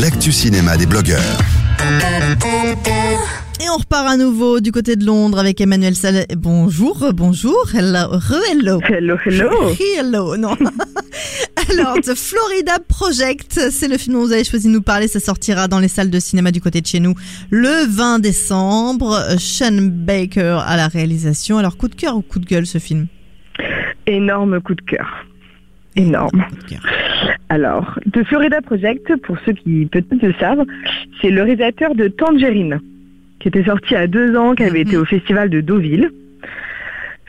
l'actu cinéma des blogueurs. Et on repart à nouveau du côté de Londres avec Emmanuel Salé. Bonjour, bonjour, hello, hello. Hello, hello. Hello, non. Alors, The Florida Project, c'est le film dont vous avez choisi de nous parler. Ça sortira dans les salles de cinéma du côté de chez nous le 20 décembre. Sean Baker à la réalisation. Alors, coup de cœur ou coup de gueule ce film? Énorme coup de cœur. Énorme. Coup de cœur. Alors, The Florida Project, pour ceux qui peut-être le savent, c'est le réalisateur de Tangerine, qui était sorti il y a deux ans, qui avait été au festival de Deauville.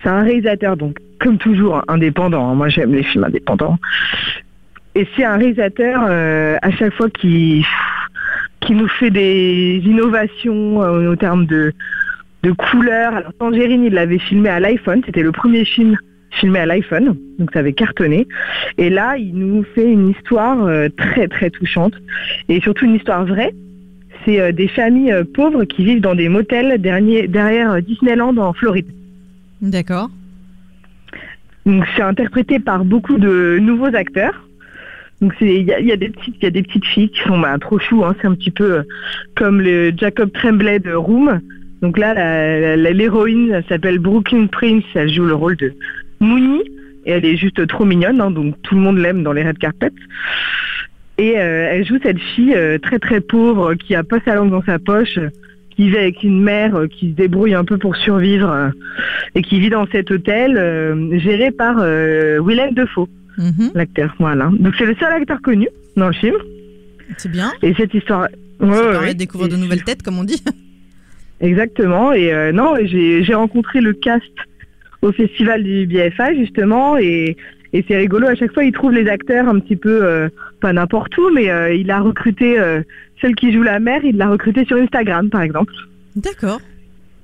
C'est un réalisateur, donc, comme toujours, indépendant. hein. Moi, j'aime les films indépendants. Et c'est un réalisateur, euh, à chaque fois, qui, qui nous fait des innovations euh, au terme de, de couleurs. Alors, Tangerine, il l'avait filmé à l'iPhone. C'était le premier film filmé à l'iPhone, donc ça avait cartonné. Et là, il nous fait une histoire euh, très très touchante et surtout une histoire vraie. C'est euh, des familles euh, pauvres qui vivent dans des motels dernier- derrière Disneyland en Floride. D'accord. Donc c'est interprété par beaucoup de nouveaux acteurs. Donc il y a, il y a des petites il y a des petites filles qui sont bah, trop chou. Hein. C'est un petit peu comme le Jacob Tremblay de Room. Donc là l'héroïne elle s'appelle Brooklyn Prince. Elle joue le rôle de Mooney et elle est juste trop mignonne. hein. donc tout le monde l'aime dans les red carpets. Et euh, elle joue cette fille euh, très très pauvre qui a pas sa langue dans sa poche, qui vit avec une mère euh, qui se débrouille un peu pour survivre et qui vit dans cet hôtel géré par Willem Dafoe, Mhm. l'acteur. Voilà. Donc c'est le seul acteur connu dans le film. C'est bien. Et cette histoire. Ça Ouais, permet ouais. de découvrir de Et- nouvelles têtes, comme on dit. Exactement. Et non, j'ai rencontré le cast au festival du BFA justement et, et c'est rigolo. À chaque fois, il trouve les acteurs un petit peu euh, pas n'importe où, mais euh, il a recruté euh, celle qui joue la mère. Il l'a recrutée sur Instagram, par exemple. D'accord.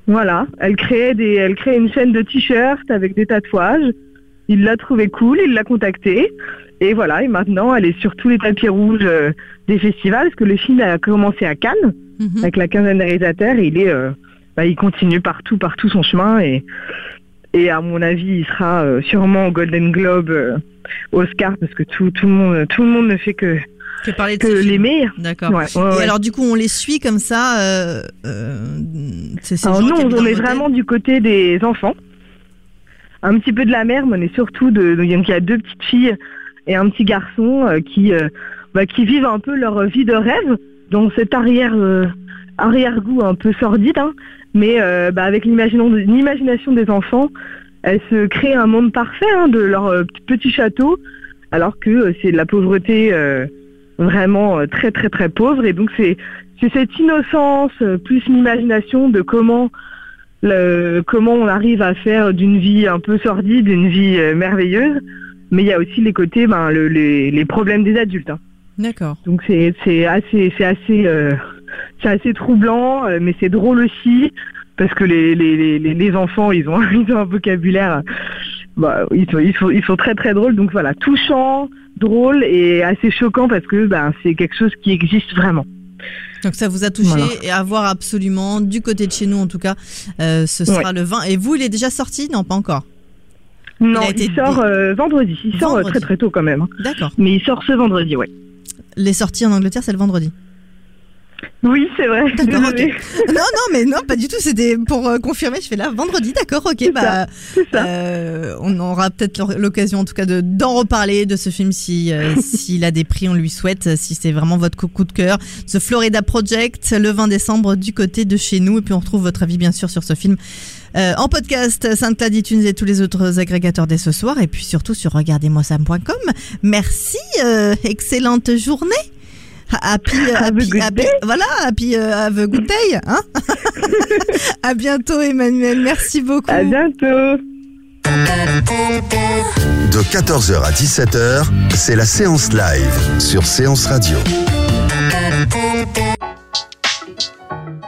Voilà. Elle créait des, elle créait une chaîne de t-shirts avec des tatouages. Il l'a trouvé cool, il l'a contactée. Et voilà, et maintenant elle est sur tous les tapis rouges des festivals, parce que le film a commencé à Cannes Mhm. avec la quinzaine de réalisateurs et il est euh, bah, il continue partout partout son chemin et et à mon avis il sera euh, sûrement au Golden Globe euh, Oscar parce que tout tout le monde tout le monde ne fait que Que parler de l'aimer D'accord. ouais, ouais, Et ouais. alors du coup on les suit comme ça. Euh, euh, ces Alors nous on est vraiment du côté des enfants un petit peu de la mère mais on est surtout de donc, il y a deux petites filles et un petit garçon euh, qui bah, qui vivent un peu leur vie de rêve dans cet arrière euh, arrière-goût un peu sordide, hein, mais euh, bah, avec l'imagination des enfants, elles se créent un monde parfait hein, de leur euh, petit château, alors que euh, c'est de la pauvreté vraiment très très très pauvre, et donc c'est cette innocence plus l'imagination de comment le, comment on arrive à faire d'une vie un peu sordide une vie merveilleuse, mais il y a aussi les côtés, ben, le- les, les problèmes des adultes. hein. D'accord. Donc c'est assez assez euh, c'est assez troublant, euh, mais c'est drôle aussi parce que les les, les, enfants ils ont ils ont un vocabulaire bah, ils sont ils sont ils sont très très drôles donc voilà touchant, drôle et assez choquant parce que ben c'est quelque chose qui existe vraiment. Donc ça vous a touché Voilà. et à voir absolument du côté de chez nous en tout cas. euh, ce sera le 20. Et vous il est déjà sorti? Non pas encore. Non, il, sort euh, vendredi. Il sort euh, très très tôt quand même. D'accord. Mais il sort ce vendredi, ouais. Les sorties en Angleterre c'est le vendredi. Oui, c'est vrai. D'accord, désolée. non non mais non pas du tout. C'était pour euh, confirmer. Je fais là vendredi. D'accord. Ok. Bah ça. euh, on aura peut-être l'occasion en tout cas de d'en reparler de ce film si euh, s'il a des prix on lui souhaite. Si c'est vraiment votre coup de cœur. The Florida Project le 20 décembre du côté de chez nous et puis on retrouve votre avis bien sûr sur ce film euh, en podcast SoundCloud iTunes et tous les autres agrégateurs dès ce soir et puis surtout sur regardez-moi-ça.com. Merci, euh, excellente journée. Happy, Have a happy, good happy- day. voilà, happy, euh, have a good day, hein À bientôt, Emmanuel. Merci beaucoup. À bientôt. De 14h à 17h, c'est la séance live sur Séance Radio.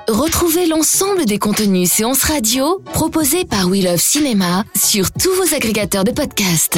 Retrouvez l'ensemble des contenus séances radio proposés par We Love Cinéma sur tous vos agrégateurs de podcasts.